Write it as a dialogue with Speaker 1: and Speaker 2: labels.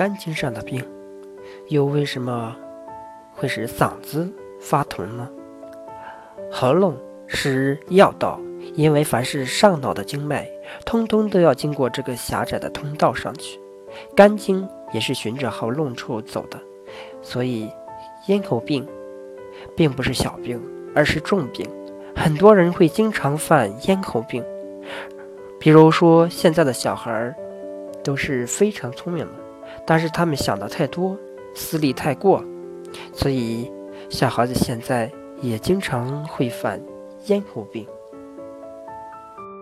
Speaker 1: 肝经上的病，又为什么会使嗓子发痛呢？喉咙是要道，因为凡是上脑的经脉，通通都要经过这个狭窄的通道上去。肝经也是循着喉咙处走的，所以咽喉病并不是小病，而是重病。很多人会经常犯咽喉病，比如说现在的小孩都是非常聪明的，但是他们想的太多，思虑太过，所以小孩子现在也经常会犯咽喉病。